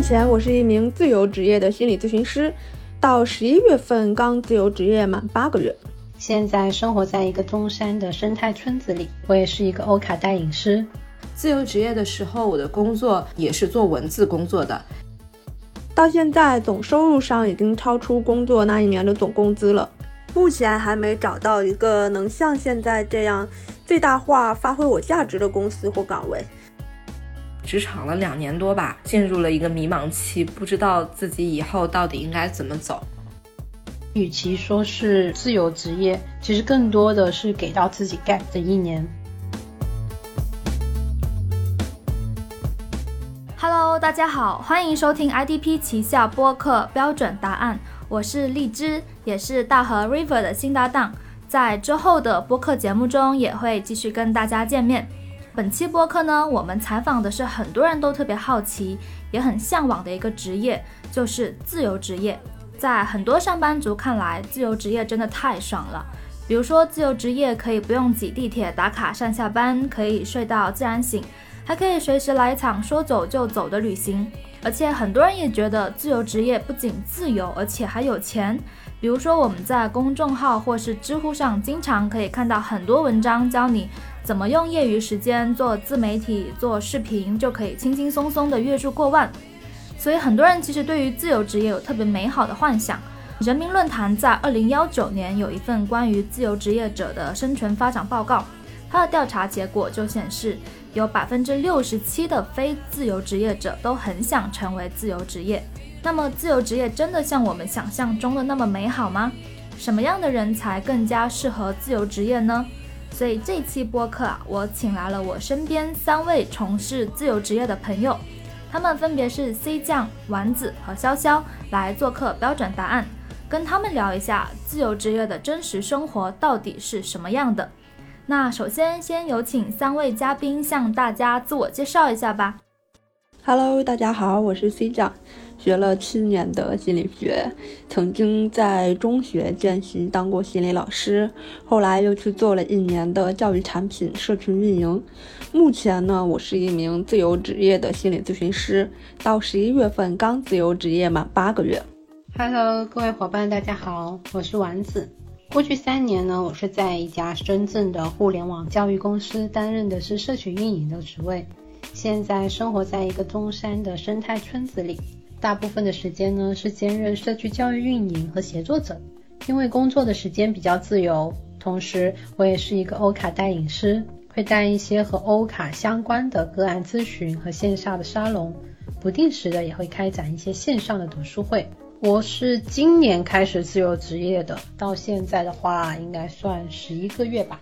目前我是一名自由职业的心理咨询师，到十一月份刚自由职业满八个月。现在生活在一个中山的生态村子里，我也是一个欧卡带影师。自由职业的时候，我的工作也是做文字工作的。到现在总收入上已经超出工作那一年的总工资了。目前还没找到一个能像现在这样最大化发挥我价值的公司或岗位。职场了两年多吧，进入了一个迷茫期，不知道自己以后到底应该怎么走。与其说是自由职业，其实更多的是给到自己 gap 的一年。Hello，大家好，欢迎收听 IDP 旗下播客标准答案，我是荔枝，也是大河 River 的新搭档，在之后的播客节目中也会继续跟大家见面。本期播客呢，我们采访的是很多人都特别好奇，也很向往的一个职业，就是自由职业。在很多上班族看来，自由职业真的太爽了。比如说，自由职业可以不用挤地铁打卡上下班，可以睡到自然醒，还可以随时来一场说走就走的旅行。而且很多人也觉得自由职业不仅自由，而且还有钱。比如说，我们在公众号或是知乎上，经常可以看到很多文章教你怎么用业余时间做自媒体、做视频，就可以轻轻松松的月入过万。所以很多人其实对于自由职业有特别美好的幻想。人民论坛在二零幺九年有一份关于自由职业者的生存发展报告，它的调查结果就显示，有百分之六十七的非自由职业者都很想成为自由职业。那么，自由职业真的像我们想象中的那么美好吗？什么样的人才更加适合自由职业呢？所以这期播客啊，我请来了我身边三位从事自由职业的朋友。他们分别是 C 酱、丸子和潇潇来做客标准答案，跟他们聊一下自由职业的真实生活到底是什么样的。那首先先有请三位嘉宾向大家自我介绍一下吧。Hello，大家好，我是 C 酱。学了七年的心理学，曾经在中学见习当过心理老师，后来又去做了一年的教育产品社群运营。目前呢，我是一名自由职业的心理咨询师，到十一月份刚自由职业满八个月。Hello，各位伙伴，大家好，我是丸子。过去三年呢，我是在一家深圳的互联网教育公司担任的是社群运营的职位，现在生活在一个中山的生态村子里。大部分的时间呢是兼任社区教育运营和协作者，因为工作的时间比较自由，同时我也是一个欧卡带引师，会带一些和欧卡相关的个案咨询和线下的沙龙，不定时的也会开展一些线上的读书会。我是今年开始自由职业的，到现在的话应该算十一个月吧。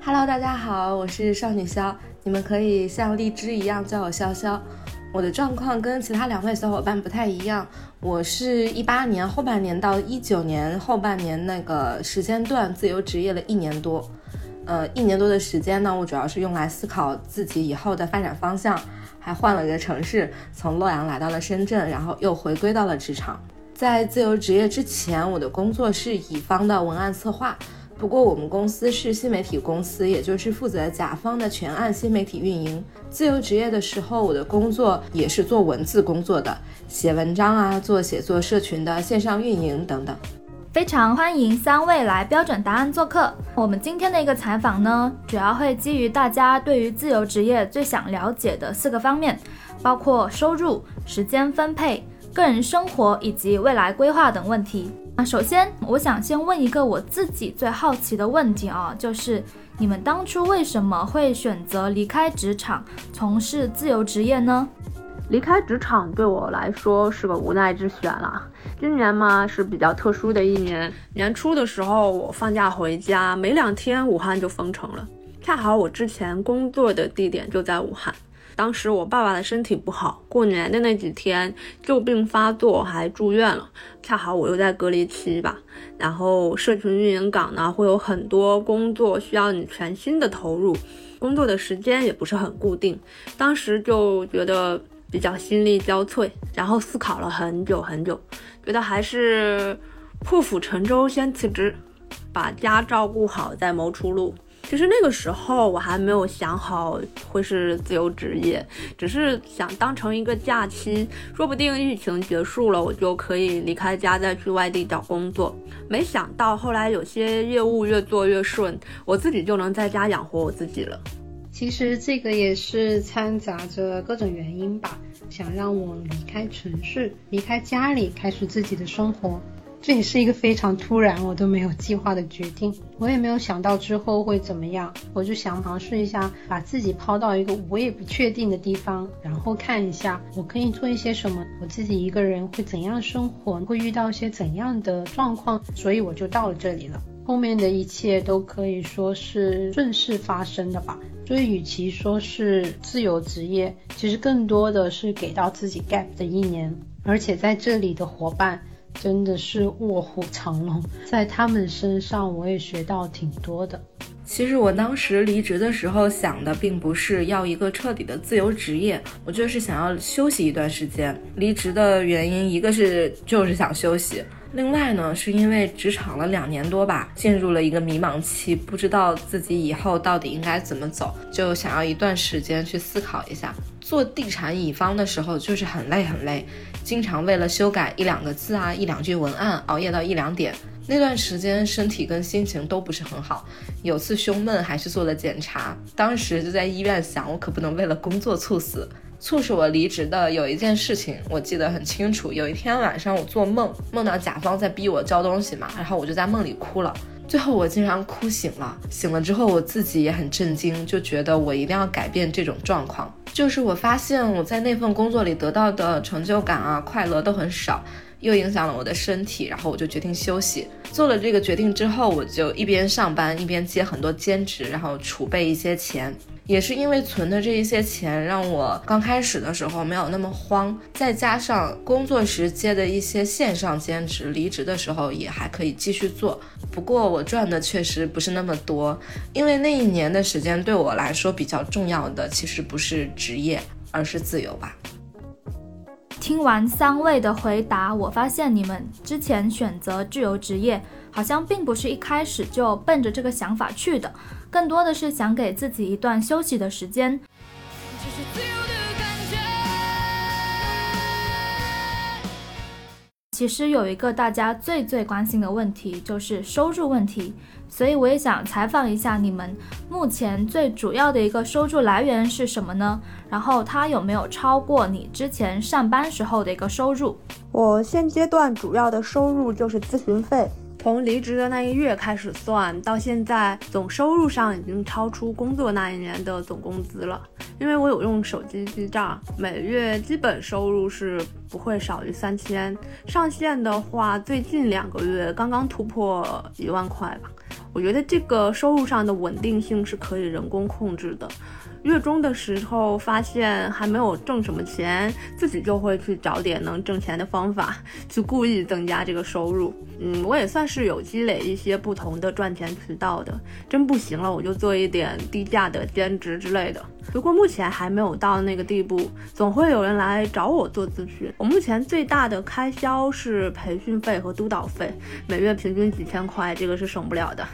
Hello，大家好，我是少女潇，你们可以像荔枝一样叫我潇潇。我的状况跟其他两位小伙伴不太一样，我是一八年后半年到一九年后半年那个时间段自由职业了一年多，呃，一年多的时间呢，我主要是用来思考自己以后的发展方向，还换了一个城市，从洛阳来到了深圳，然后又回归到了职场。在自由职业之前，我的工作是乙方的文案策划。不过我们公司是新媒体公司，也就是负责甲方的全案新媒体运营。自由职业的时候，我的工作也是做文字工作的，写文章啊，做写作社群的线上运营等等。非常欢迎三位来标准答案做客。我们今天的一个采访呢，主要会基于大家对于自由职业最想了解的四个方面，包括收入、时间分配、个人生活以及未来规划等问题。那首先，我想先问一个我自己最好奇的问题啊，就是你们当初为什么会选择离开职场，从事自由职业呢？离开职场对我来说是个无奈之选了。今年嘛是比较特殊的一年，年初的时候我放假回家，没两天武汉就封城了，恰好我之前工作的地点就在武汉。当时我爸爸的身体不好，过年的那几天旧病发作，还住院了。恰好我又在隔离期吧，然后社群运营岗呢会有很多工作需要你全心的投入，工作的时间也不是很固定。当时就觉得比较心力交瘁，然后思考了很久很久，觉得还是破釜沉舟先辞职，把家照顾好再谋出路。其实那个时候我还没有想好会是自由职业，只是想当成一个假期，说不定疫情结束了，我就可以离开家再去外地找工作。没想到后来有些业务越做越顺，我自己就能在家养活我自己了。其实这个也是掺杂着各种原因吧，想让我离开城市，离开家里，开始自己的生活。这也是一个非常突然，我都没有计划的决定，我也没有想到之后会怎么样，我就想尝试一下，把自己抛到一个我也不确定的地方，然后看一下我可以做一些什么，我自己一个人会怎样生活，会遇到一些怎样的状况，所以我就到了这里了。后面的一切都可以说是顺势发生的吧。所以，与其说是自由职业，其实更多的是给到自己 gap 的一年。而且在这里的伙伴真的是卧虎藏龙，在他们身上我也学到挺多的。其实我当时离职的时候想的并不是要一个彻底的自由职业，我就是想要休息一段时间。离职的原因，一个是就是想休息。另外呢，是因为职场了两年多吧，进入了一个迷茫期，不知道自己以后到底应该怎么走，就想要一段时间去思考一下。做地产乙方的时候就是很累很累，经常为了修改一两个字啊、一两句文案熬夜到一两点。那段时间身体跟心情都不是很好，有次胸闷还是做了检查，当时就在医院想，我可不能为了工作猝死。促使我离职的有一件事情，我记得很清楚。有一天晚上，我做梦，梦到甲方在逼我交东西嘛，然后我就在梦里哭了。最后我竟然哭醒了。醒了之后，我自己也很震惊，就觉得我一定要改变这种状况。就是我发现我在那份工作里得到的成就感啊、快乐都很少，又影响了我的身体，然后我就决定休息。做了这个决定之后，我就一边上班一边接很多兼职，然后储备一些钱。也是因为存的这一些钱，让我刚开始的时候没有那么慌，再加上工作时接的一些线上兼职，离职的时候也还可以继续做。不过我赚的确实不是那么多，因为那一年的时间对我来说比较重要的，其实不是职业，而是自由吧。听完三位的回答，我发现你们之前选择自由职业，好像并不是一开始就奔着这个想法去的。更多的是想给自己一段休息的时间。其实有一个大家最最关心的问题，就是收入问题，所以我也想采访一下你们，目前最主要的一个收入来源是什么呢？然后它有没有超过你之前上班时候的一个收入？我现阶段主要的收入就是咨询费。从离职的那一月开始算，到现在总收入上已经超出工作那一年的总工资了。因为我有用手机记账，每月基本收入是不会少于三千，上限的话，最近两个月刚刚突破一万块吧。我觉得这个收入上的稳定性是可以人工控制的。月中的时候发现还没有挣什么钱，自己就会去找点能挣钱的方法，去故意增加这个收入。嗯，我也算是有积累一些不同的赚钱渠道的。真不行了，我就做一点低价的兼职之类的。不过目前还没有到那个地步，总会有人来找我做咨询。我目前最大的开销是培训费和督导费，每月平均几千块，这个是省不了的。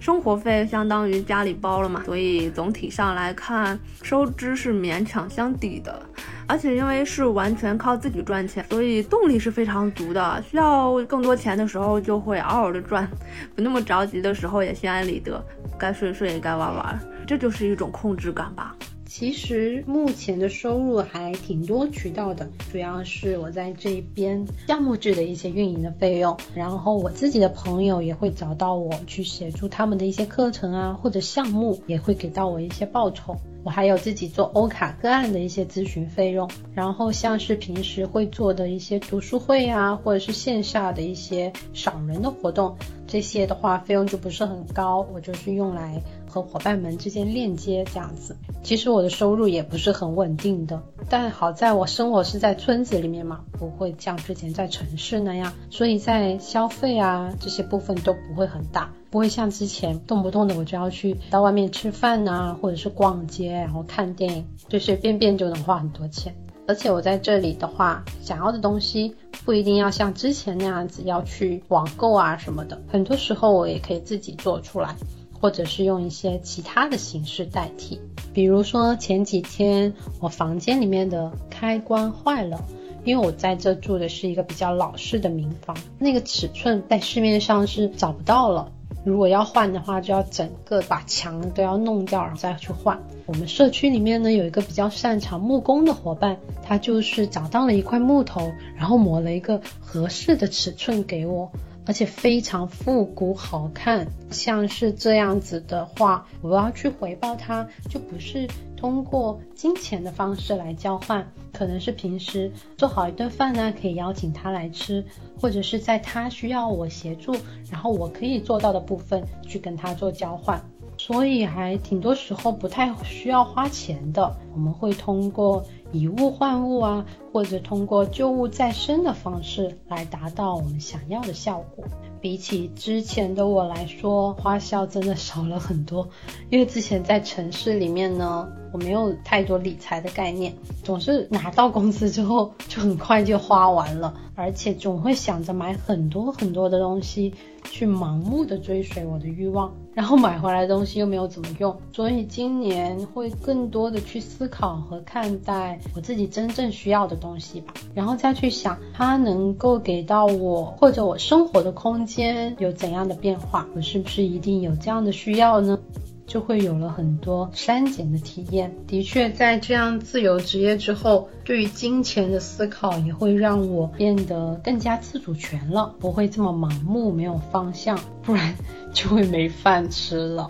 生活费相当于家里包了嘛，所以总体上来看，收支是勉强相抵的。而且因为是完全靠自己赚钱，所以动力是非常足的。需要更多钱的时候就会嗷嗷的赚，不那么着急的时候也心安理得，该睡睡，该玩玩，这就是一种控制感吧。其实目前的收入还挺多渠道的，主要是我在这边项目制的一些运营的费用，然后我自己的朋友也会找到我去协助他们的一些课程啊或者项目，也会给到我一些报酬。我还有自己做欧卡个案的一些咨询费用，然后像是平时会做的一些读书会啊，或者是线下的一些少人的活动，这些的话费用就不是很高，我就是用来和伙伴们之间链接这样子。其实我的收入也不是很稳定的，但好在我生活是在村子里面嘛，不会像之前在城市那样，所以在消费啊这些部分都不会很大。不会像之前动不动的我就要去到外面吃饭呐，或者是逛街，然后看电影，随随便便就能花很多钱。而且我在这里的话，想要的东西不一定要像之前那样子要去网购啊什么的，很多时候我也可以自己做出来。或者是用一些其他的形式代替。比如说前几天我房间里面的开关坏了，因为我在这住的是一个比较老式的民房，那个尺寸在市面上是找不到了。如果要换的话，就要整个把墙都要弄掉，然后再去换。我们社区里面呢有一个比较擅长木工的伙伴，他就是找到了一块木头，然后磨了一个合适的尺寸给我。而且非常复古好看，像是这样子的话，我要去回报他，就不是通过金钱的方式来交换，可能是平时做好一顿饭呢，可以邀请他来吃，或者是在他需要我协助，然后我可以做到的部分去跟他做交换。所以还挺多时候不太需要花钱的，我们会通过以物换物啊，或者通过旧物再生的方式来达到我们想要的效果。比起之前的我来说，花销真的少了很多，因为之前在城市里面呢，我没有太多理财的概念，总是拿到工资之后就很快就花完了，而且总会想着买很多很多的东西。去盲目的追随我的欲望，然后买回来的东西又没有怎么用，所以今年会更多的去思考和看待我自己真正需要的东西吧，然后再去想它能够给到我或者我生活的空间有怎样的变化，我是不是一定有这样的需要呢？就会有了很多删减的体验。的确，在这样自由职业之后，对于金钱的思考也会让我变得更加自主权了，不会这么盲目没有方向，不然 就会没饭吃了。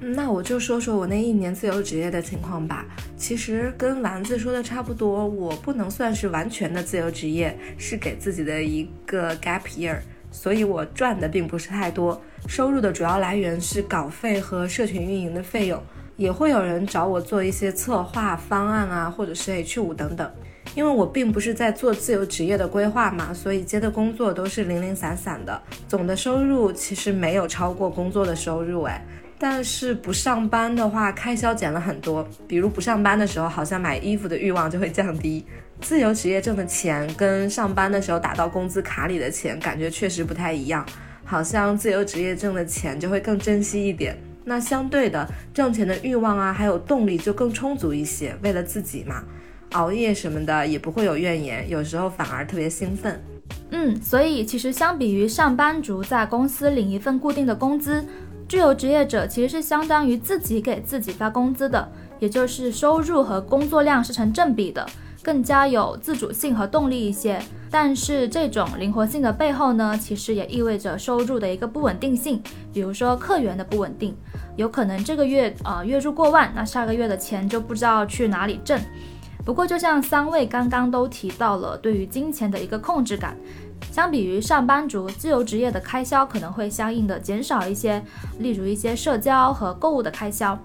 那我就说说我那一年自由职业的情况吧。其实跟丸子说的差不多，我不能算是完全的自由职业，是给自己的一个 gap year。所以我赚的并不是太多，收入的主要来源是稿费和社群运营的费用，也会有人找我做一些策划方案啊，或者是 H 五等等。因为我并不是在做自由职业的规划嘛，所以接的工作都是零零散散的，总的收入其实没有超过工作的收入哎。但是不上班的话，开销减了很多，比如不上班的时候，好像买衣服的欲望就会降低。自由职业挣的钱跟上班的时候打到工资卡里的钱感觉确实不太一样，好像自由职业挣的钱就会更珍惜一点。那相对的，挣钱的欲望啊，还有动力就更充足一些。为了自己嘛，熬夜什么的也不会有怨言，有时候反而特别兴奋。嗯，所以其实相比于上班族在公司领一份固定的工资，自由职业者其实是相当于自己给自己发工资的，也就是收入和工作量是成正比的。更加有自主性和动力一些，但是这种灵活性的背后呢，其实也意味着收入的一个不稳定性。比如说客源的不稳定，有可能这个月呃月入过万，那下个月的钱就不知道去哪里挣。不过就像三位刚刚都提到了，对于金钱的一个控制感，相比于上班族，自由职业的开销可能会相应的减少一些，例如一些社交和购物的开销。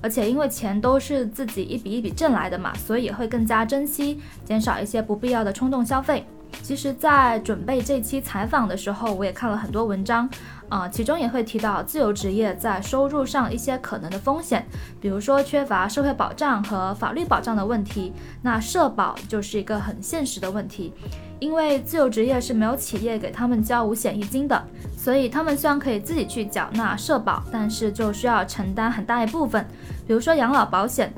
而且因为钱都是自己一笔一笔挣来的嘛，所以也会更加珍惜，减少一些不必要的冲动消费。其实，在准备这期采访的时候，我也看了很多文章，啊，其中也会提到自由职业在收入上一些可能的风险，比如说缺乏社会保障和法律保障的问题。那社保就是一个很现实的问题。因为自由职业是没有企业给他们交五险一金的，所以他们虽然可以自己去缴纳社保，但是就需要承担很大一部分。比如说养老保险，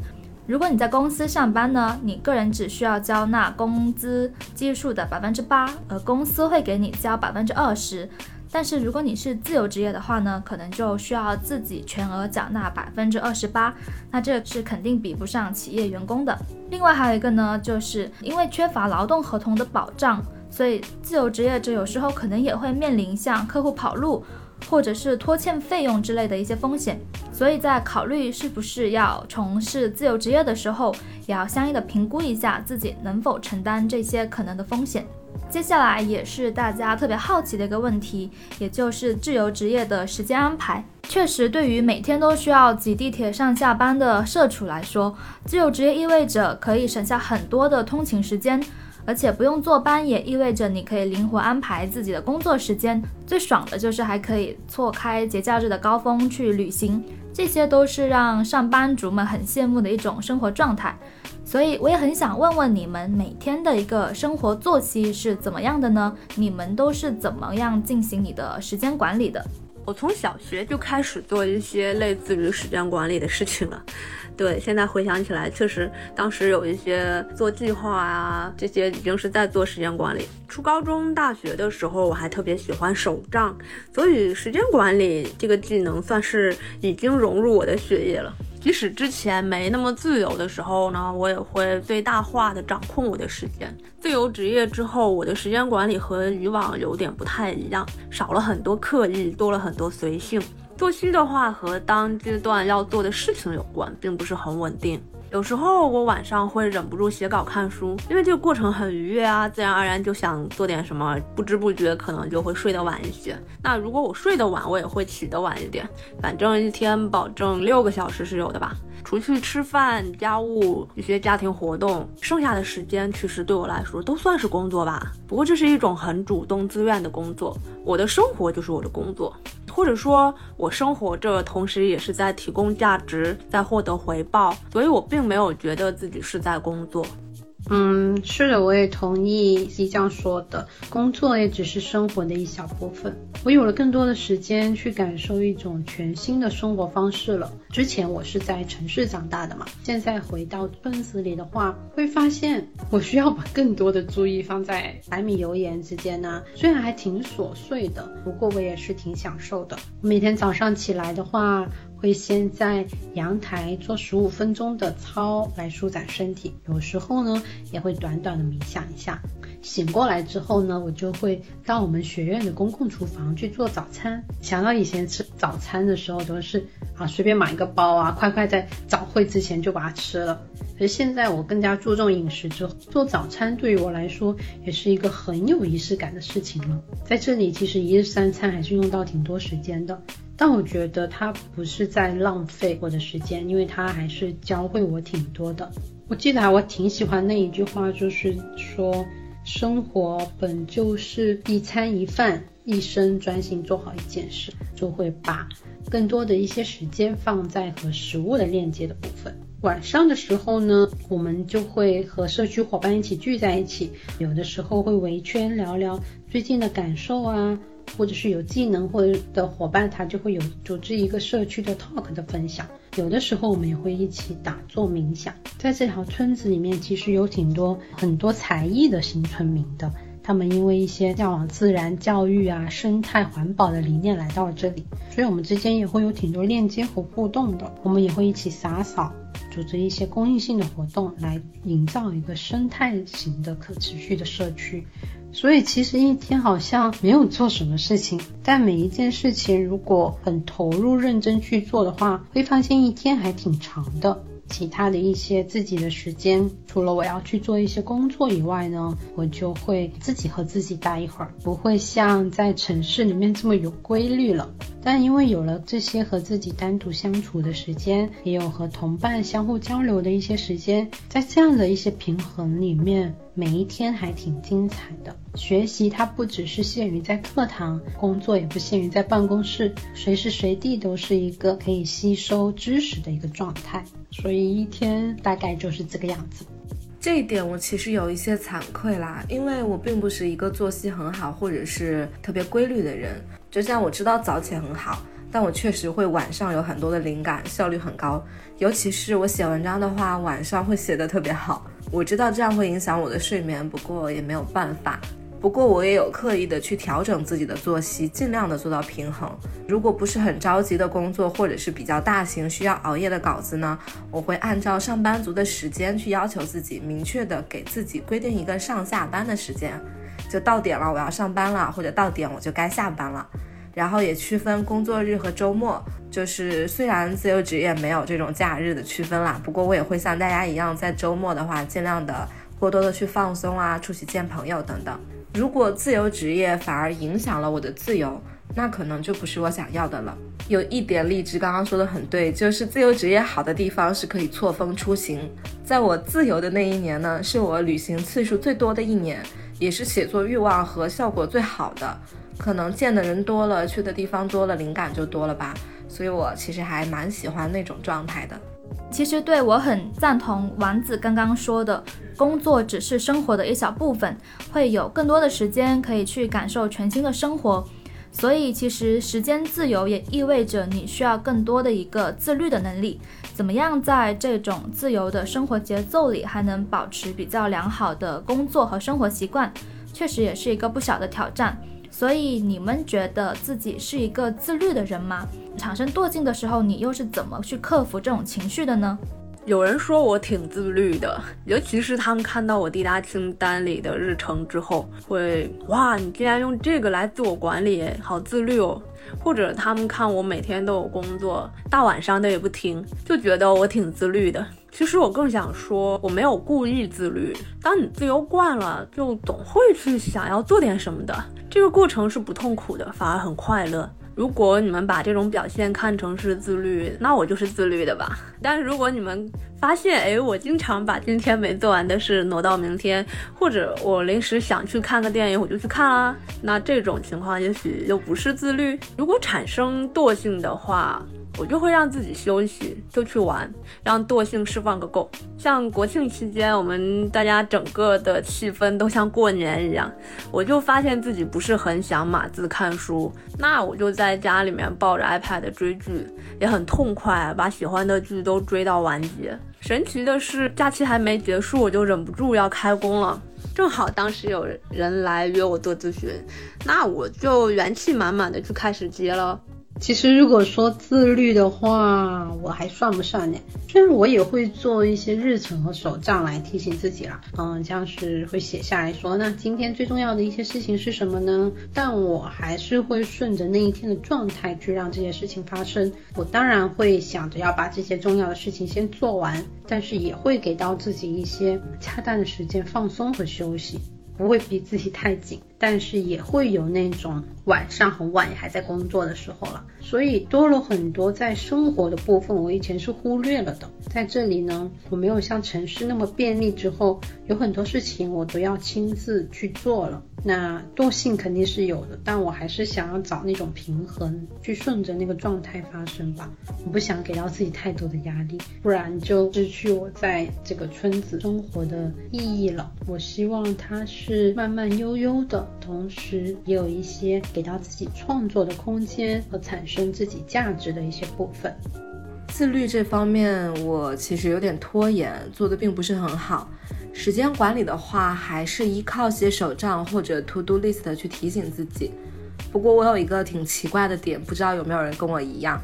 如果你在公司上班呢，你个人只需要交纳工资基数的百分之八，而公司会给你交百分之二十。但是如果你是自由职业的话呢，可能就需要自己全额缴纳百分之二十八，那这是肯定比不上企业员工的。另外还有一个呢，就是因为缺乏劳动合同的保障，所以自由职业者有时候可能也会面临向客户跑路，或者是拖欠费用之类的一些风险。所以在考虑是不是要从事自由职业的时候，也要相应的评估一下自己能否承担这些可能的风险。接下来也是大家特别好奇的一个问题，也就是自由职业的时间安排。确实，对于每天都需要挤地铁上下班的社畜来说，自由职业意味着可以省下很多的通勤时间，而且不用坐班，也意味着你可以灵活安排自己的工作时间。最爽的就是还可以错开节假日的高峰去旅行，这些都是让上班族们很羡慕的一种生活状态。所以我也很想问问你们每天的一个生活作息是怎么样的呢？你们都是怎么样进行你的时间管理的？我从小学就开始做一些类似于时间管理的事情了。对，现在回想起来，确实当时有一些做计划啊，这些已经是在做时间管理。初高中、大学的时候，我还特别喜欢手账，所以时间管理这个技能算是已经融入我的血液了。即使之前没那么自由的时候呢，我也会最大化的掌控我的时间。自由职业之后，我的时间管理和以往有点不太一样，少了很多刻意，多了很多随性。作息的话和当阶段要做的事情有关，并不是很稳定。有时候我晚上会忍不住写稿看书，因为这个过程很愉悦啊，自然而然就想做点什么，不知不觉可能就会睡得晚一些。那如果我睡得晚，我也会起得晚一点。反正一天保证六个小时是有的吧。除去吃饭、家务一些家庭活动，剩下的时间其实对我来说都算是工作吧。不过这是一种很主动自愿的工作，我的生活就是我的工作。或者说，我生活着，同时也是在提供价值，在获得回报，所以我并没有觉得自己是在工作。嗯，是的，我也同意即将说的，工作也只是生活的一小部分。我有了更多的时间去感受一种全新的生活方式了。之前我是在城市长大的嘛，现在回到村子里的话，会发现我需要把更多的注意放在柴米油盐之间呢。虽然还挺琐碎的，不过我也是挺享受的。每天早上起来的话。会先在阳台做十五分钟的操来舒展身体，有时候呢也会短短的冥想一下。醒过来之后呢，我就会到我们学院的公共厨房去做早餐。想到以前吃早餐的时候都是啊随便买一个包啊，快快在早会之前就把它吃了。而现在我更加注重饮食之后，做早餐对于我来说也是一个很有仪式感的事情了。在这里其实一日三餐还是用到挺多时间的。但我觉得它不是在浪费我的时间，因为它还是教会我挺多的。我记得我挺喜欢那一句话，就是说，生活本就是一餐一饭，一生专心做好一件事，就会把更多的一些时间放在和食物的链接的部分。晚上的时候呢，我们就会和社区伙伴一起聚在一起，有的时候会围圈聊聊最近的感受啊。或者是有技能或者的伙伴，他就会有组织一个社区的 talk 的分享。有的时候我们也会一起打坐冥想。在这条村子里面，其实有挺多很多才艺的新村民的，他们因为一些向往自然教育啊、生态环保的理念来到了这里，所以我们之间也会有挺多链接和互动的。我们也会一起洒扫，组织一些公益性的活动，来营造一个生态型的可持续的社区。所以其实一天好像没有做什么事情，但每一件事情如果很投入、认真去做的话，会发现一天还挺长的。其他的一些自己的时间，除了我要去做一些工作以外呢，我就会自己和自己待一会儿，不会像在城市里面这么有规律了。但因为有了这些和自己单独相处的时间，也有和同伴相互交流的一些时间，在这样的一些平衡里面，每一天还挺精彩的。学习它不只是限于在课堂，工作也不限于在办公室，随时随地都是一个可以吸收知识的一个状态。所以一天大概就是这个样子。这一点我其实有一些惭愧啦，因为我并不是一个作息很好或者是特别规律的人。就像我知道早起很好，但我确实会晚上有很多的灵感，效率很高。尤其是我写文章的话，晚上会写得特别好。我知道这样会影响我的睡眠，不过也没有办法。不过我也有刻意的去调整自己的作息，尽量的做到平衡。如果不是很着急的工作，或者是比较大型需要熬夜的稿子呢，我会按照上班族的时间去要求自己，明确的给自己规定一个上下班的时间，就到点了我要上班了，或者到点我就该下班了。然后也区分工作日和周末，就是虽然自由职业没有这种假日的区分啦，不过我也会像大家一样，在周末的话，尽量的过多的去放松啊，出去见朋友等等。如果自由职业反而影响了我的自由，那可能就不是我想要的了。有一点荔枝刚刚说的很对，就是自由职业好的地方是可以错峰出行。在我自由的那一年呢，是我旅行次数最多的一年，也是写作欲望和效果最好的。可能见的人多了，去的地方多了，灵感就多了吧。所以我其实还蛮喜欢那种状态的。其实对我很赞同丸子刚刚说的，工作只是生活的一小部分，会有更多的时间可以去感受全新的生活。所以其实时间自由也意味着你需要更多的一个自律的能力。怎么样在这种自由的生活节奏里还能保持比较良好的工作和生活习惯，确实也是一个不小的挑战。所以你们觉得自己是一个自律的人吗？产生惰性的时候，你又是怎么去克服这种情绪的呢？有人说我挺自律的，尤其是他们看到我滴答清单里的日程之后，会哇，你竟然用这个来自我管理，好自律哦。或者他们看我每天都有工作，大晚上的也不停，就觉得我挺自律的。其实我更想说，我没有故意自律。当你自由惯了，就总会去想要做点什么的。这个过程是不痛苦的，反而很快乐。如果你们把这种表现看成是自律，那我就是自律的吧。但是如果你们发现，哎，我经常把今天没做完的事挪到明天，或者我临时想去看个电影，我就去看啦，那这种情况也许就不是自律。如果产生惰性的话，我就会让自己休息，就去玩，让惰性释放个够。像国庆期间，我们大家整个的气氛都像过年一样，我就发现自己不是很想码字看书，那我就在家里面抱着 iPad 追剧，也很痛快，把喜欢的剧都追到完结。神奇的是，假期还没结束，我就忍不住要开工了。正好当时有人来约我做咨询，那我就元气满满的去开始接了。其实，如果说自律的话，我还算不上呢。虽然我也会做一些日程和手账来提醒自己啦，嗯，像是会写下来说，那今天最重要的一些事情是什么呢？但我还是会顺着那一天的状态去让这些事情发生。我当然会想着要把这些重要的事情先做完，但是也会给到自己一些恰当的时间放松和休息。不会逼自己太紧，但是也会有那种晚上很晚也还在工作的时候了，所以多了很多在生活的部分，我以前是忽略了的。在这里呢，我没有像城市那么便利，之后有很多事情我都要亲自去做了。那惰性肯定是有的，但我还是想要找那种平衡，去顺着那个状态发生吧。我不想给到自己太多的压力，不然就失去我在这个村子生活的意义了。我希望它是慢慢悠悠的，同时也有一些给到自己创作的空间和产生自己价值的一些部分。自律这方面，我其实有点拖延，做的并不是很好。时间管理的话，还是依靠写手账或者 to do list 去提醒自己。不过我有一个挺奇怪的点，不知道有没有人跟我一样，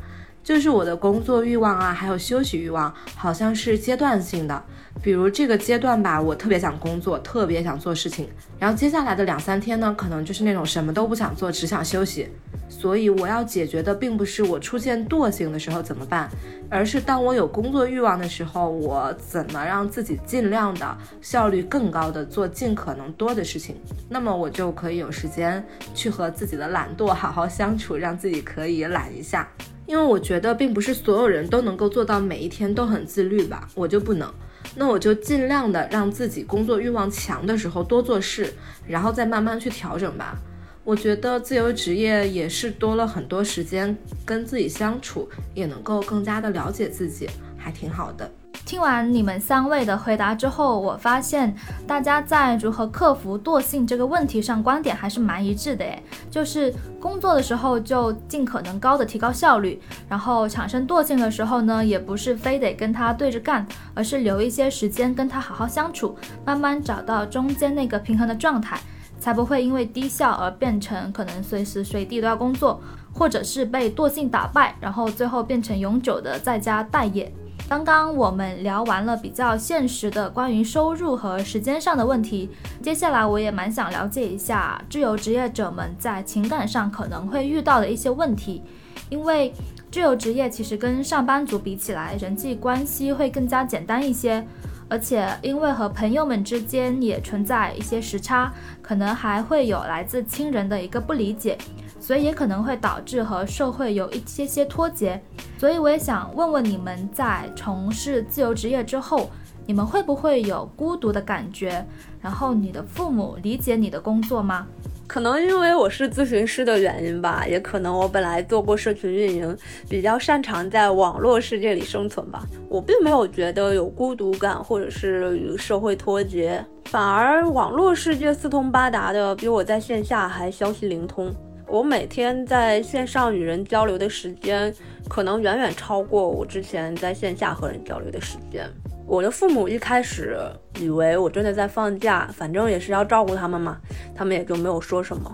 就是我的工作欲望啊，还有休息欲望，好像是阶段性的。比如这个阶段吧，我特别想工作，特别想做事情，然后接下来的两三天呢，可能就是那种什么都不想做，只想休息。所以我要解决的并不是我出现惰性的时候怎么办，而是当我有工作欲望的时候，我怎么让自己尽量的效率更高的做尽可能多的事情，那么我就可以有时间去和自己的懒惰好好相处，让自己可以懒一下。因为我觉得并不是所有人都能够做到每一天都很自律吧，我就不能。那我就尽量的让自己工作欲望强的时候多做事，然后再慢慢去调整吧。我觉得自由职业也是多了很多时间跟自己相处，也能够更加的了解自己，还挺好的。听完你们三位的回答之后，我发现大家在如何克服惰性这个问题上观点还是蛮一致的诶，就是工作的时候就尽可能高的提高效率，然后产生惰性的时候呢，也不是非得跟他对着干，而是留一些时间跟他好好相处，慢慢找到中间那个平衡的状态。才不会因为低效而变成可能随时随地都要工作，或者是被惰性打败，然后最后变成永久的在家待业。刚刚我们聊完了比较现实的关于收入和时间上的问题，接下来我也蛮想了解一下自由职业者们在情感上可能会遇到的一些问题，因为自由职业其实跟上班族比起来，人际关系会更加简单一些。而且，因为和朋友们之间也存在一些时差，可能还会有来自亲人的一个不理解，所以也可能会导致和社会有一些些脱节。所以，我也想问问你们，在从事自由职业之后，你们会不会有孤独的感觉？然后，你的父母理解你的工作吗？可能因为我是咨询师的原因吧，也可能我本来做过社群运营，比较擅长在网络世界里生存吧。我并没有觉得有孤独感，或者是与社会脱节，反而网络世界四通八达的，比我在线下还消息灵通。我每天在线上与人交流的时间，可能远远超过我之前在线下和人交流的时间。我的父母一开始以为我真的在放假，反正也是要照顾他们嘛，他们也就没有说什么。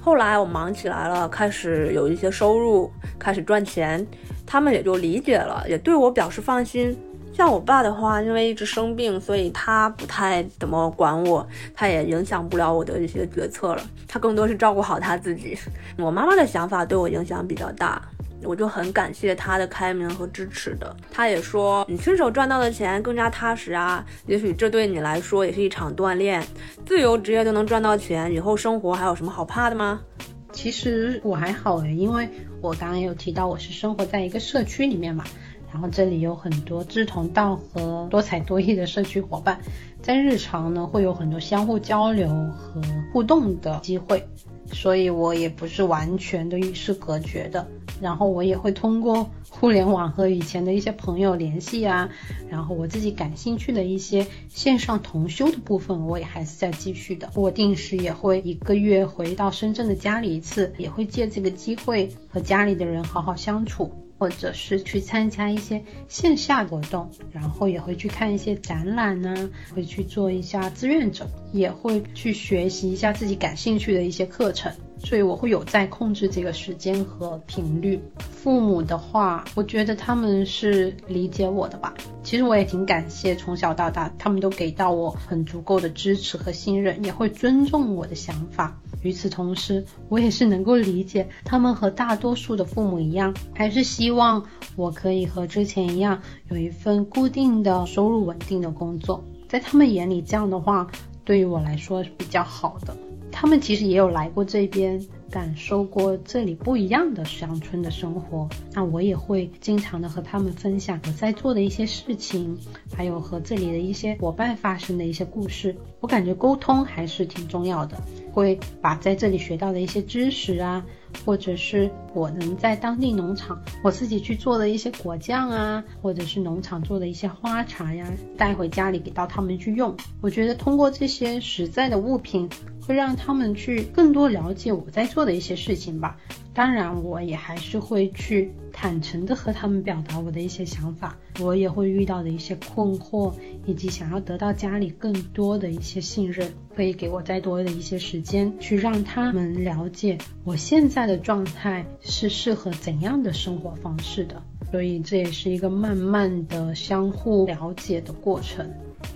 后来我忙起来了，开始有一些收入，开始赚钱，他们也就理解了，也对我表示放心。像我爸的话，因为一直生病，所以他不太怎么管我，他也影响不了我的一些决策了，他更多是照顾好他自己。我妈妈的想法对我影响比较大。我就很感谢他的开明和支持的。他也说，你亲手赚到的钱更加踏实啊。也许这对你来说也是一场锻炼。自由职业都能赚到钱，以后生活还有什么好怕的吗？其实我还好诶，因为我刚刚有提到我是生活在一个社区里面嘛，然后这里有很多志同道合、多才多艺的社区伙伴，在日常呢会有很多相互交流和互动的机会，所以我也不是完全的与世隔绝的。然后我也会通过互联网和以前的一些朋友联系啊，然后我自己感兴趣的一些线上同修的部分，我也还是在继续的。我定时也会一个月回到深圳的家里一次，也会借这个机会和家里的人好好相处。或者是去参加一些线下活动，然后也会去看一些展览呢，会去做一下志愿者，也会去学习一下自己感兴趣的一些课程，所以我会有在控制这个时间和频率。父母的话，我觉得他们是理解我的吧。其实我也挺感谢，从小到大他们都给到我很足够的支持和信任，也会尊重我的想法。与此同时，我也是能够理解他们和大多数的父母一样，还是希望我可以和之前一样有一份固定的收入、稳定的工作。在他们眼里，这样的话对于我来说是比较好的。他们其实也有来过这边。感受过这里不一样的乡村的生活，那我也会经常的和他们分享我在做的一些事情，还有和这里的一些伙伴发生的一些故事。我感觉沟通还是挺重要的，会把在这里学到的一些知识啊，或者是我能在当地农场我自己去做的一些果酱啊，或者是农场做的一些花茶呀，带回家里给到他们去用。我觉得通过这些实在的物品。会让他们去更多了解我在做的一些事情吧。当然，我也还是会去坦诚的和他们表达我的一些想法，我也会遇到的一些困惑，以及想要得到家里更多的一些信任，可以给我再多的一些时间，去让他们了解我现在的状态是适合怎样的生活方式的。所以这也是一个慢慢的相互了解的过程。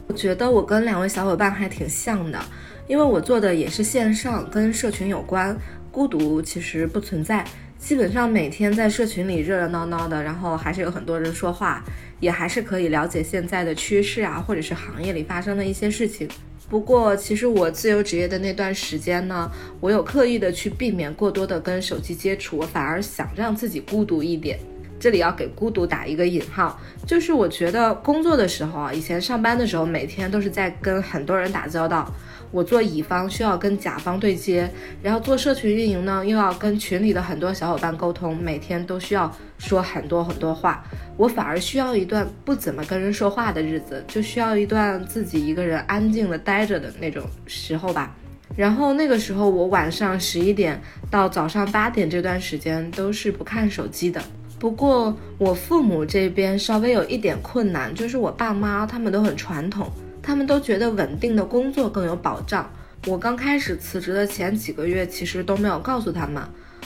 我觉得我跟两位小伙伴还挺像的。因为我做的也是线上，跟社群有关，孤独其实不存在。基本上每天在社群里热热闹闹的，然后还是有很多人说话，也还是可以了解现在的趋势啊，或者是行业里发生的一些事情。不过，其实我自由职业的那段时间呢，我有刻意的去避免过多的跟手机接触，我反而想让自己孤独一点。这里要给孤独打一个引号，就是我觉得工作的时候啊，以前上班的时候，每天都是在跟很多人打交道。我做乙方需要跟甲方对接，然后做社群运营呢，又要跟群里的很多小伙伴沟通，每天都需要说很多很多话。我反而需要一段不怎么跟人说话的日子，就需要一段自己一个人安静的待着的那种时候吧。然后那个时候，我晚上十一点到早上八点这段时间都是不看手机的。不过我父母这边稍微有一点困难，就是我爸妈他们都很传统。他们都觉得稳定的工作更有保障。我刚开始辞职的前几个月，其实都没有告诉他们。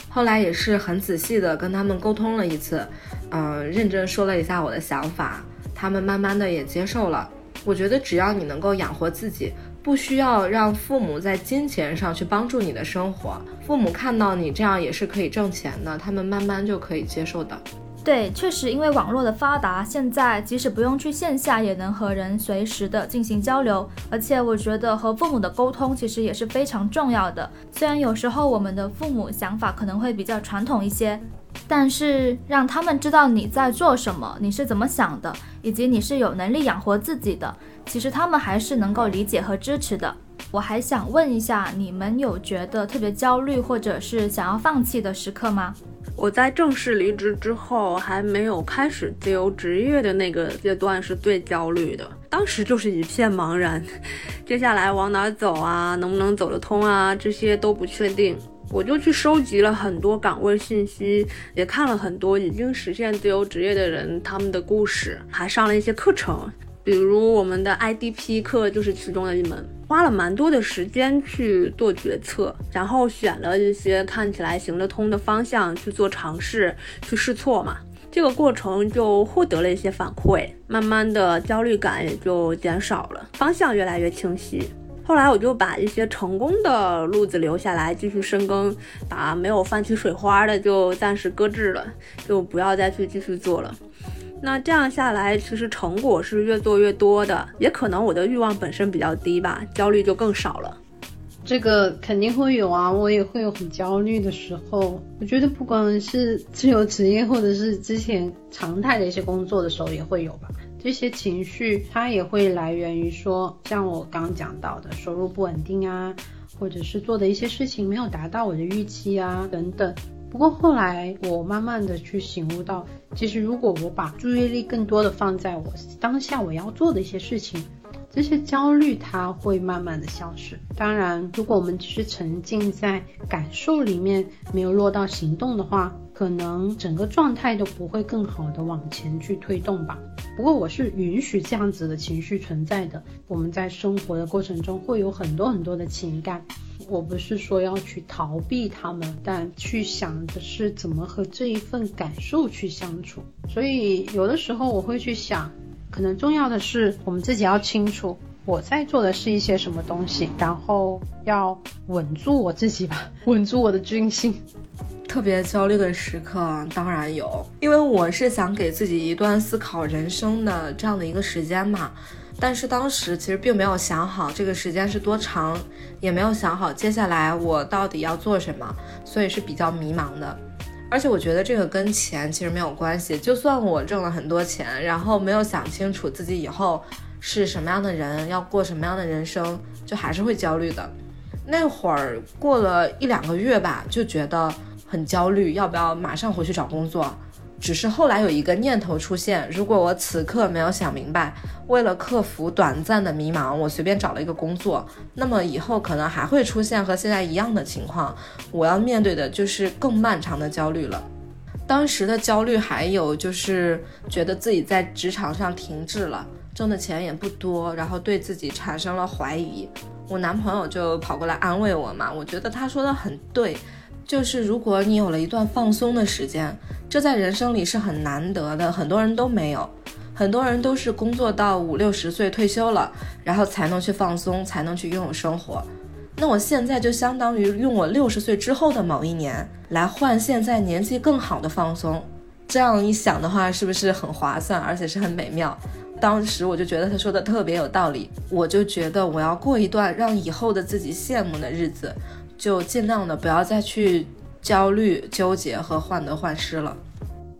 后来也是很仔细的跟他们沟通了一次，嗯，认真说了一下我的想法，他们慢慢的也接受了。我觉得只要你能够养活自己，不需要让父母在金钱上去帮助你的生活，父母看到你这样也是可以挣钱的，他们慢慢就可以接受的。对，确实，因为网络的发达，现在即使不用去线下，也能和人随时的进行交流。而且，我觉得和父母的沟通其实也是非常重要的。虽然有时候我们的父母想法可能会比较传统一些，但是让他们知道你在做什么，你是怎么想的，以及你是有能力养活自己的，其实他们还是能够理解和支持的。我还想问一下，你们有觉得特别焦虑，或者是想要放弃的时刻吗？我在正式离职之后，还没有开始自由职业的那个阶段是最焦虑的，当时就是一片茫然，接下来往哪走啊，能不能走得通啊，这些都不确定。我就去收集了很多岗位信息，也看了很多已经实现自由职业的人他们的故事，还上了一些课程，比如我们的 IDP 课就是其中的一门，花了蛮多的时间去做决策，然后选了一些看起来行得通的方向去做尝试，去试错嘛。这个过程就获得了一些反馈，慢慢的焦虑感也就减少了，方向越来越清晰。后来我就把一些成功的路子留下来继续深耕，把没有泛起水花的就暂时搁置了，就不要再去继续做了。那这样下来，其实成果是越做越多的，也可能我的欲望本身比较低吧，焦虑就更少了。这个肯定会有啊，我也会有很焦虑的时候。我觉得不管是自由职业，或者是之前常态的一些工作的时候，也会有吧。这些情绪它也会来源于说，像我刚讲到的收入不稳定啊，或者是做的一些事情没有达到我的预期啊等等。不过后来我慢慢的去醒悟到，其实如果我把注意力更多的放在我当下我要做的一些事情。这些焦虑它会慢慢的消失。当然，如果我们只是沉浸在感受里面，没有落到行动的话，可能整个状态都不会更好的往前去推动吧。不过我是允许这样子的情绪存在的。我们在生活的过程中会有很多很多的情感，我不是说要去逃避他们，但去想的是怎么和这一份感受去相处。所以有的时候我会去想。可能重要的是，我们自己要清楚我在做的是一些什么东西，然后要稳住我自己吧，稳住我的军心。特别焦虑的时刻当然有，因为我是想给自己一段思考人生的这样的一个时间嘛。但是当时其实并没有想好这个时间是多长，也没有想好接下来我到底要做什么，所以是比较迷茫的。而且我觉得这个跟钱其实没有关系。就算我挣了很多钱，然后没有想清楚自己以后是什么样的人，要过什么样的人生，就还是会焦虑的。那会儿过了一两个月吧，就觉得很焦虑，要不要马上回去找工作？只是后来有一个念头出现，如果我此刻没有想明白，为了克服短暂的迷茫，我随便找了一个工作，那么以后可能还会出现和现在一样的情况，我要面对的就是更漫长的焦虑了。当时的焦虑还有就是觉得自己在职场上停滞了，挣的钱也不多，然后对自己产生了怀疑。我男朋友就跑过来安慰我嘛，我觉得他说的很对。就是如果你有了一段放松的时间，这在人生里是很难得的，很多人都没有，很多人都是工作到五六十岁退休了，然后才能去放松，才能去拥有生活。那我现在就相当于用我六十岁之后的某一年来换现在年纪更好的放松，这样一想的话，是不是很划算，而且是很美妙？当时我就觉得他说的特别有道理，我就觉得我要过一段让以后的自己羡慕的日子。就尽量的不要再去焦虑、纠结和患得患失了。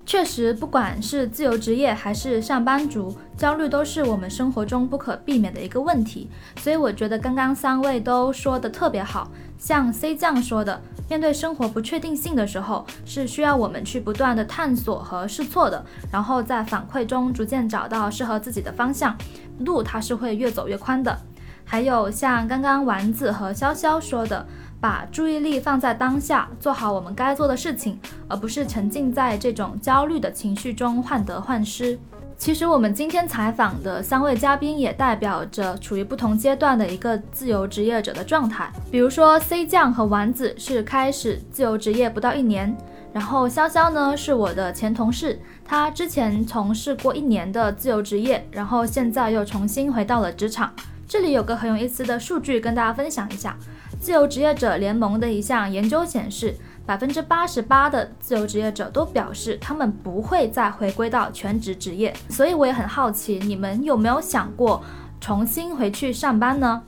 确实，不管是自由职业还是上班族，焦虑都是我们生活中不可避免的一个问题。所以我觉得刚刚三位都说的特别好，像 C 酱说的，面对生活不确定性的时候，是需要我们去不断的探索和试错的，然后在反馈中逐渐找到适合自己的方向，路它是会越走越宽的。还有像刚刚丸子和潇潇说的。把注意力放在当下，做好我们该做的事情，而不是沉浸在这种焦虑的情绪中患得患失。其实我们今天采访的三位嘉宾也代表着处于不同阶段的一个自由职业者的状态。比如说 C 酱和丸子是开始自由职业不到一年，然后潇潇呢是我的前同事，他之前从事过一年的自由职业，然后现在又重新回到了职场。这里有个很有意思的数据跟大家分享一下。自由职业者联盟的一项研究显示，百分之八十八的自由职业者都表示他们不会再回归到全职职业。所以我也很好奇，你们有没有想过重新回去上班呢？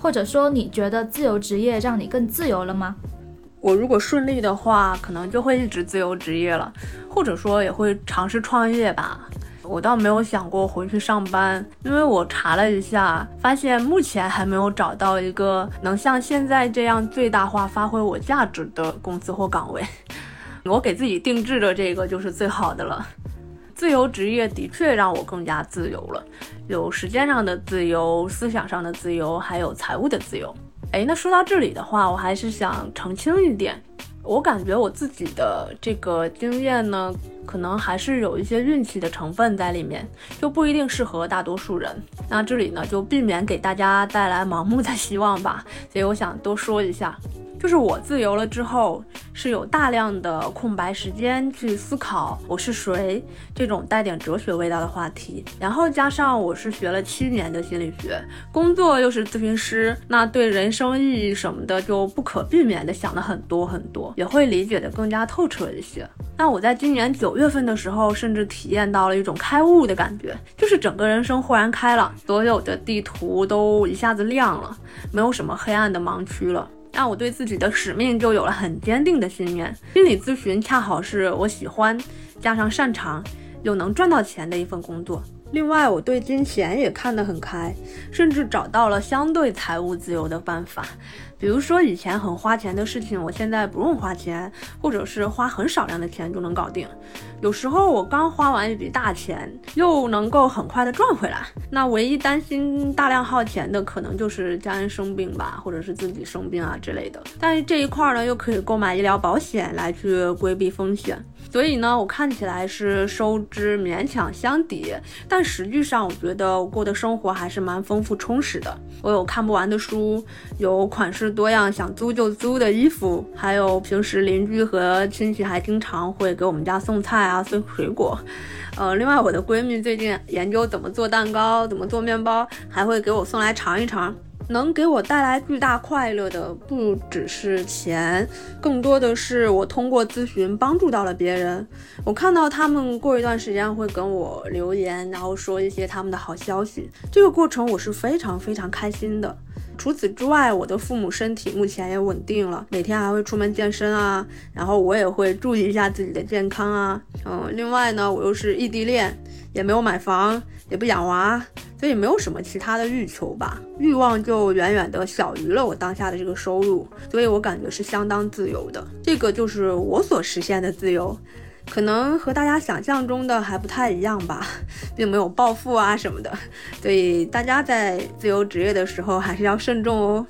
或者说，你觉得自由职业让你更自由了吗？我如果顺利的话，可能就会一直自由职业了，或者说也会尝试创业吧。我倒没有想过回去上班，因为我查了一下，发现目前还没有找到一个能像现在这样最大化发挥我价值的公司或岗位。我给自己定制的这个就是最好的了。自由职业的确让我更加自由了，有时间上的自由、思想上的自由，还有财务的自由。哎，那说到这里的话，我还是想澄清一点，我感觉我自己的这个经验呢，可能还是有一些运气的成分在里面，就不一定适合大多数人。那这里呢，就避免给大家带来盲目的希望吧，所以我想多说一下。就是我自由了之后，是有大量的空白时间去思考我是谁这种带点哲学味道的话题。然后加上我是学了七年的心理学，工作又是咨询师，那对人生意义什么的就不可避免的想了很多很多，也会理解的更加透彻一些。那我在今年九月份的时候，甚至体验到了一种开悟的感觉，就是整个人生豁然开朗，所有的地图都一下子亮了，没有什么黑暗的盲区了。那我对自己的使命就有了很坚定的信念。心理咨询恰好是我喜欢，加上擅长，又能赚到钱的一份工作。另外，我对金钱也看得很开，甚至找到了相对财务自由的办法。比如说，以前很花钱的事情，我现在不用花钱，或者是花很少量的钱就能搞定。有时候我刚花完一笔大钱，又能够很快的赚回来。那唯一担心大量耗钱的，可能就是家人生病吧，或者是自己生病啊之类的。但是这一块呢，又可以购买医疗保险来去规避风险。所以呢，我看起来是收支勉强相抵，但实际上我觉得我过的生活还是蛮丰富充实的。我有看不完的书，有款式多样想租就租的衣服，还有平时邻居和亲戚还经常会给我们家送菜啊、送水果。呃，另外我的闺蜜最近研究怎么做蛋糕、怎么做面包，还会给我送来尝一尝。能给我带来巨大快乐的不只是钱，更多的是我通过咨询帮助到了别人。我看到他们过一段时间会跟我留言，然后说一些他们的好消息，这个过程我是非常非常开心的。除此之外，我的父母身体目前也稳定了，每天还会出门健身啊，然后我也会注意一下自己的健康啊。嗯，另外呢，我又是异地恋，也没有买房，也不养娃。所以没有什么其他的欲求吧，欲望就远远的小于了我当下的这个收入，所以我感觉是相当自由的。这个就是我所实现的自由，可能和大家想象中的还不太一样吧，并没有暴富啊什么的。所以大家在自由职业的时候还是要慎重哦。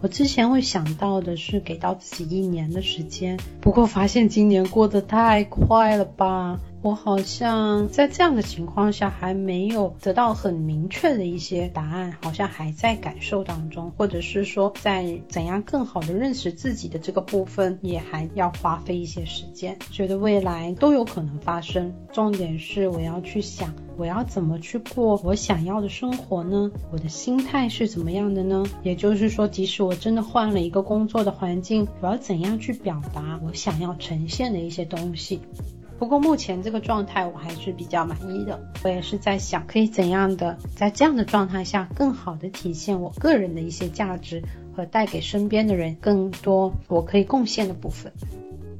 我之前会想到的是给到自己一年的时间，不过发现今年过得太快了吧。我好像在这样的情况下还没有得到很明确的一些答案，好像还在感受当中，或者是说在怎样更好的认识自己的这个部分，也还要花费一些时间。觉得未来都有可能发生，重点是我要去想，我要怎么去过我想要的生活呢？我的心态是怎么样的呢？也就是说，即使我真的换了一个工作的环境，我要怎样去表达我想要呈现的一些东西？不过目前这个状态我还是比较满意的。我也是在想，可以怎样的在这样的状态下，更好的体现我个人的一些价值和带给身边的人更多我可以贡献的部分。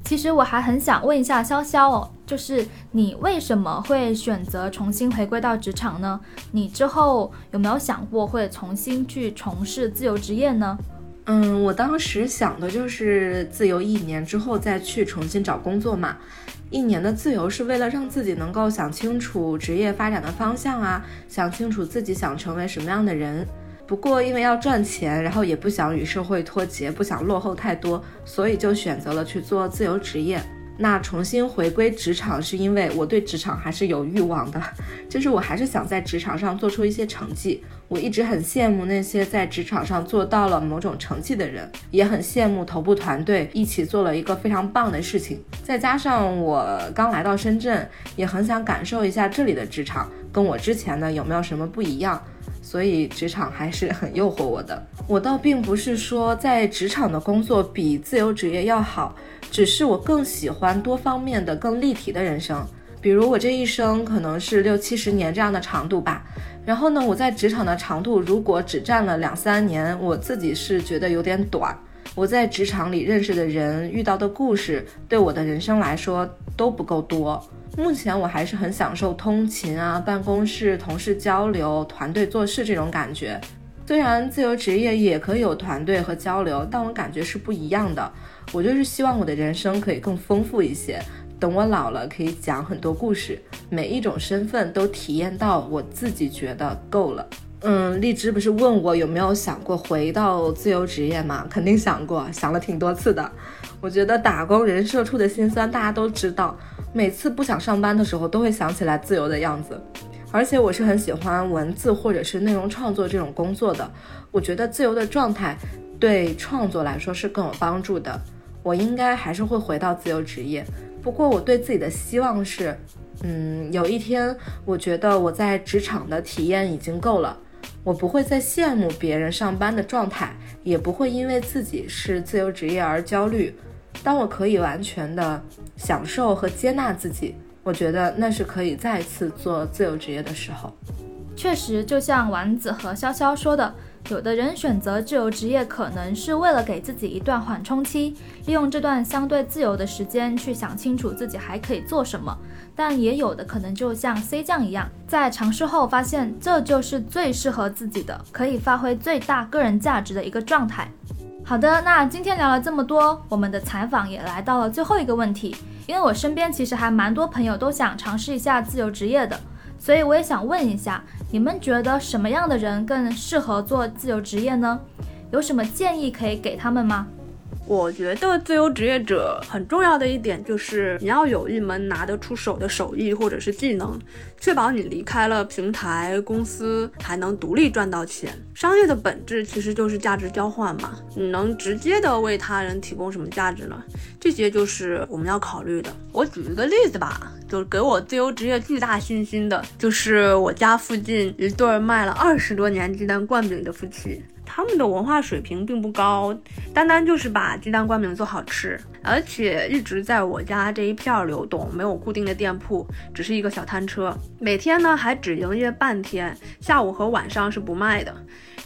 其实我还很想问一下潇潇哦，就是你为什么会选择重新回归到职场呢？你之后有没有想过会重新去从事自由职业呢？嗯，我当时想的就是自由一年之后再去重新找工作嘛。一年的自由是为了让自己能够想清楚职业发展的方向啊，想清楚自己想成为什么样的人。不过因为要赚钱，然后也不想与社会脱节，不想落后太多，所以就选择了去做自由职业。那重新回归职场，是因为我对职场还是有欲望的，就是我还是想在职场上做出一些成绩。我一直很羡慕那些在职场上做到了某种成绩的人，也很羡慕头部团队一起做了一个非常棒的事情。再加上我刚来到深圳，也很想感受一下这里的职场跟我之前的有没有什么不一样，所以职场还是很诱惑我的。我倒并不是说在职场的工作比自由职业要好。只是我更喜欢多方面的、更立体的人生，比如我这一生可能是六七十年这样的长度吧。然后呢，我在职场的长度如果只占了两三年，我自己是觉得有点短。我在职场里认识的人、遇到的故事，对我的人生来说都不够多。目前我还是很享受通勤啊、办公室同事交流、团队做事这种感觉。虽然自由职业也可以有团队和交流，但我感觉是不一样的。我就是希望我的人生可以更丰富一些，等我老了可以讲很多故事，每一种身份都体验到，我自己觉得够了。嗯，荔枝不是问我有没有想过回到自由职业吗？肯定想过，想了挺多次的。我觉得打工人社畜的心酸大家都知道，每次不想上班的时候，都会想起来自由的样子。而且我是很喜欢文字或者是内容创作这种工作的，我觉得自由的状态对创作来说是更有帮助的。我应该还是会回到自由职业，不过我对自己的希望是，嗯，有一天我觉得我在职场的体验已经够了，我不会再羡慕别人上班的状态，也不会因为自己是自由职业而焦虑。当我可以完全的享受和接纳自己。我觉得那是可以再次做自由职业的时候。确实，就像丸子和潇潇说的，有的人选择自由职业，可能是为了给自己一段缓冲期，利用这段相对自由的时间去想清楚自己还可以做什么。但也有的可能就像 C 酱一样，在尝试后发现这就是最适合自己的，可以发挥最大个人价值的一个状态。好的，那今天聊了这么多，我们的采访也来到了最后一个问题。因为我身边其实还蛮多朋友都想尝试一下自由职业的，所以我也想问一下，你们觉得什么样的人更适合做自由职业呢？有什么建议可以给他们吗？我觉得自由职业者很重要的一点就是你要有一门拿得出手的手艺或者是技能，确保你离开了平台公司还能独立赚到钱。商业的本质其实就是价值交换嘛，你能直接的为他人提供什么价值呢？这些就是我们要考虑的。我举一个例子吧，就是给我自由职业巨大信心的，就是我家附近一对卖了二十多年鸡蛋灌饼的夫妻。他们的文化水平并不高，单单就是把鸡蛋灌饼做好吃，而且一直在我家这一片流动，没有固定的店铺，只是一个小摊车，每天呢还只营业半天，下午和晚上是不卖的。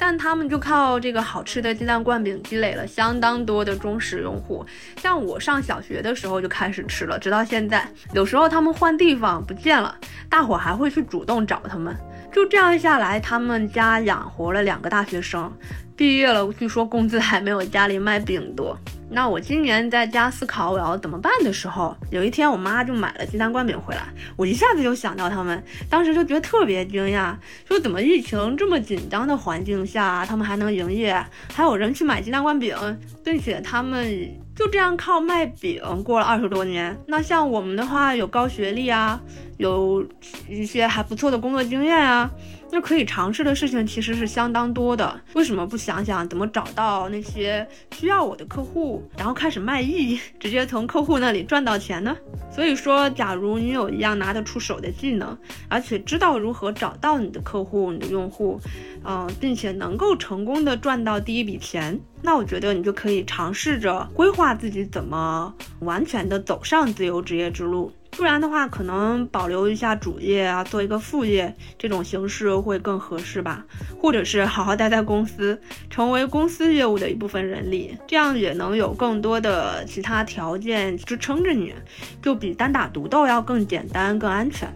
但他们就靠这个好吃的鸡蛋灌饼积累了相当多的忠实用户，像我上小学的时候就开始吃了，直到现在，有时候他们换地方不见了，大伙还会去主动找他们。就这样下来，他们家养活了两个大学生，毕业了，据说工资还没有家里卖饼多。那我今年在家思考我要怎么办的时候，有一天我妈就买了鸡蛋灌饼回来，我一下子就想到他们，当时就觉得特别惊讶，说怎么疫情这么紧张的环境下，他们还能营业，还有人去买鸡蛋灌饼，并且他们就这样靠卖饼过了二十多年。那像我们的话，有高学历啊。有一些还不错的工作经验啊，那可以尝试的事情其实是相当多的。为什么不想想怎么找到那些需要我的客户，然后开始卖艺，直接从客户那里赚到钱呢？所以说，假如你有一样拿得出手的技能，而且知道如何找到你的客户、你的用户，嗯，并且能够成功的赚到第一笔钱，那我觉得你就可以尝试着规划自己怎么完全的走上自由职业之路。不然的话，可能保留一下主业啊，做一个副业，这种形式会更合适吧。或者是好好待在公司，成为公司业务的一部分人力，这样也能有更多的其他条件支撑着你，就比单打独斗要更简单、更安全。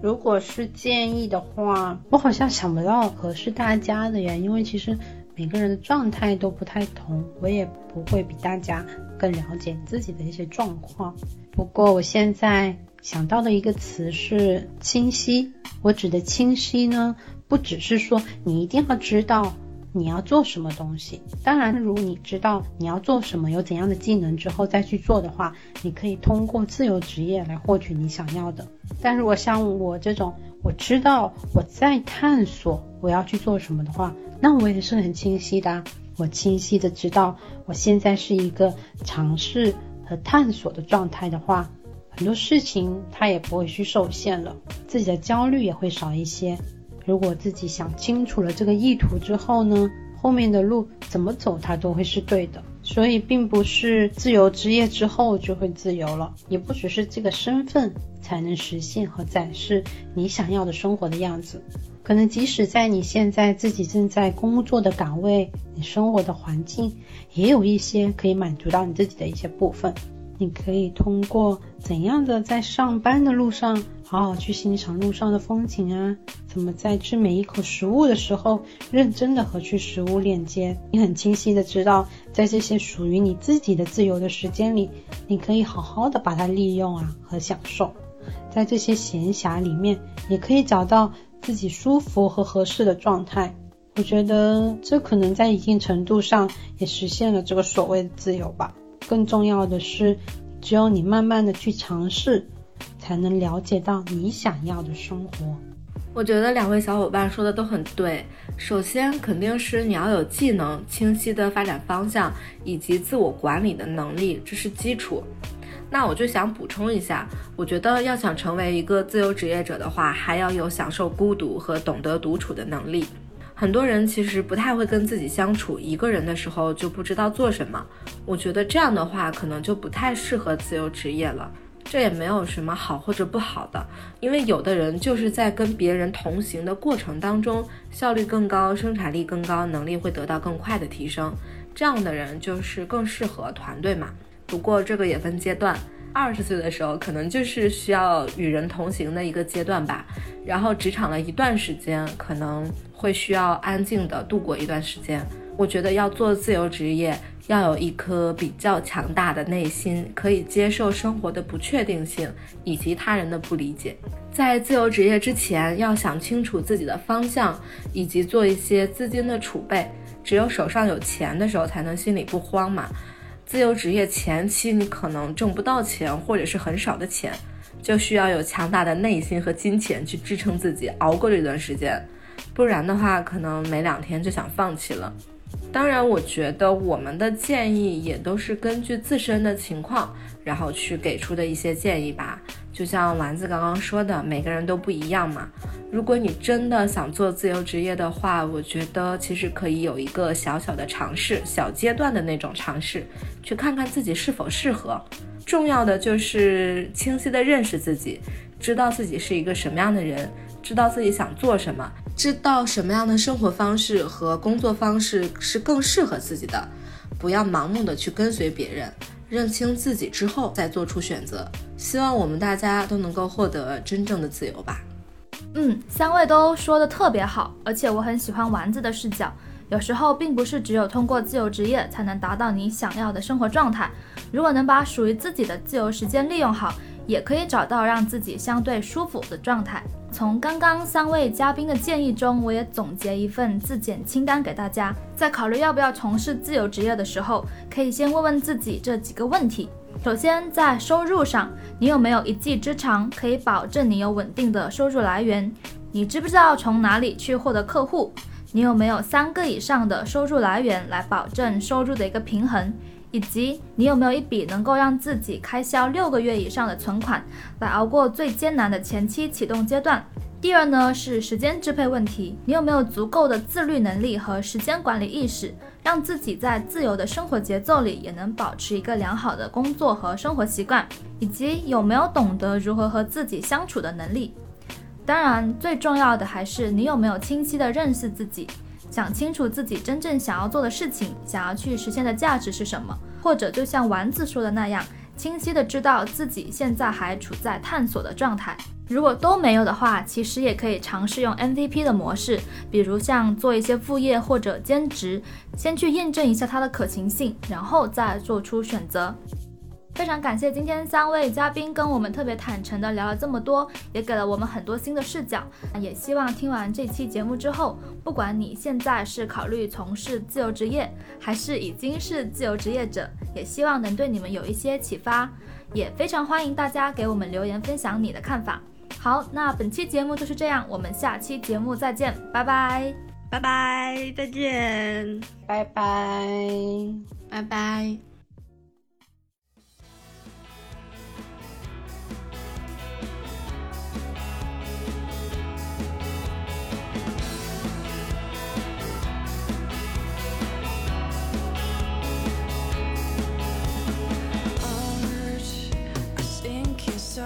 如果是建议的话，我好像想不到合适大家的呀，因为其实每个人的状态都不太同，我也不会比大家更了解你自己的一些状况。不过我现在想到的一个词是清晰。我指的清晰呢，不只是说你一定要知道你要做什么东西。当然，如果你知道你要做什么，有怎样的技能之后再去做的话，你可以通过自由职业来获取你想要的。但如果像我这种，我知道我在探索我要去做什么的话，那我也是很清晰的。我清晰的知道我现在是一个尝试。和探索的状态的话，很多事情它也不会去受限了，自己的焦虑也会少一些。如果自己想清楚了这个意图之后呢，后面的路怎么走它都会是对的。所以并不是自由职业之后就会自由了，也不只是这个身份才能实现和展示你想要的生活的样子。可能即使在你现在自己正在工作的岗位，你生活的环境也有一些可以满足到你自己的一些部分。你可以通过怎样的在上班的路上好好去欣赏路上的风景啊？怎么在吃每一口食物的时候认真的和去食物链接？你很清晰的知道，在这些属于你自己的自由的时间里，你可以好好的把它利用啊和享受。在这些闲暇里面，也可以找到。自己舒服和合适的状态。我觉得这可能在一定程度上也实现了这个所谓的自由吧。更重要的是，只有你慢慢的去尝试，才能了解到你想要的生活。我觉得两位小伙伴说的都很对。首先，肯定是你要有技能、清晰的发展方向以及自我管理的能力，这是基础。那我就想补充一下，我觉得要想成为一个自由职业者的话，还要有享受孤独和懂得独处的能力。很多人其实不太会跟自己相处，一个人的时候就不知道做什么。我觉得这样的话，可能就不太适合自由职业了。这也没有什么好或者不好的，因为有的人就是在跟别人同行的过程当中，效率更高，生产力更高，能力会得到更快的提升。这样的人就是更适合团队嘛。不过这个也分阶段。二十岁的时候，可能就是需要与人同行的一个阶段吧。然后职场了一段时间，可能会需要安静的度过一段时间。我觉得要做自由职业，要有一颗比较强大的内心，可以接受生活的不确定性以及他人的不理解。在自由职业之前，要想清楚自己的方向，以及做一些资金的储备。只有手上有钱的时候，才能心里不慌嘛。自由职业前期你可能挣不到钱，或者是很少的钱，就需要有强大的内心和金钱去支撑自己熬过这段时间，不然的话可能没两天就想放弃了。当然，我觉得我们的建议也都是根据自身的情况，然后去给出的一些建议吧。就像丸子刚刚说的，每个人都不一样嘛。如果你真的想做自由职业的话，我觉得其实可以有一个小小的尝试，小阶段的那种尝试，去看看自己是否适合。重要的就是清晰的认识自己，知道自己是一个什么样的人，知道自己想做什么，知道什么样的生活方式和工作方式是更适合自己的，不要盲目的去跟随别人。认清自己之后再做出选择，希望我们大家都能够获得真正的自由吧。嗯，三位都说的特别好，而且我很喜欢丸子的视角。有时候并不是只有通过自由职业才能达到你想要的生活状态，如果能把属于自己的自由时间利用好，也可以找到让自己相对舒服的状态。从刚刚三位嘉宾的建议中，我也总结一份自检清单给大家。在考虑要不要从事自由职业的时候，可以先问问自己这几个问题。首先，在收入上，你有没有一技之长，可以保证你有稳定的收入来源？你知不知道从哪里去获得客户？你有没有三个以上的收入来源来保证收入的一个平衡？以及你有没有一笔能够让自己开销六个月以上的存款，来熬过最艰难的前期启动阶段？第二呢是时间支配问题，你有没有足够的自律能力和时间管理意识，让自己在自由的生活节奏里也能保持一个良好的工作和生活习惯？以及有没有懂得如何和自己相处的能力？当然，最重要的还是你有没有清晰的认识自己。想清楚自己真正想要做的事情，想要去实现的价值是什么，或者就像丸子说的那样，清晰的知道自己现在还处在探索的状态。如果都没有的话，其实也可以尝试用 MVP 的模式，比如像做一些副业或者兼职，先去验证一下它的可行性，然后再做出选择。非常感谢今天三位嘉宾跟我们特别坦诚的聊了这么多，也给了我们很多新的视角。也希望听完这期节目之后，不管你现在是考虑从事自由职业，还是已经是自由职业者，也希望能对你们有一些启发。也非常欢迎大家给我们留言分享你的看法。好，那本期节目就是这样，我们下期节目再见，拜拜，拜拜，再见，拜拜，拜拜。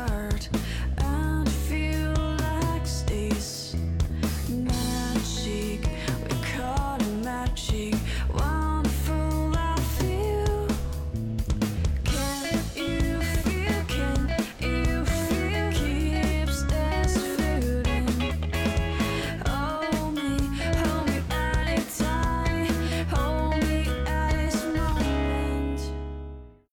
start.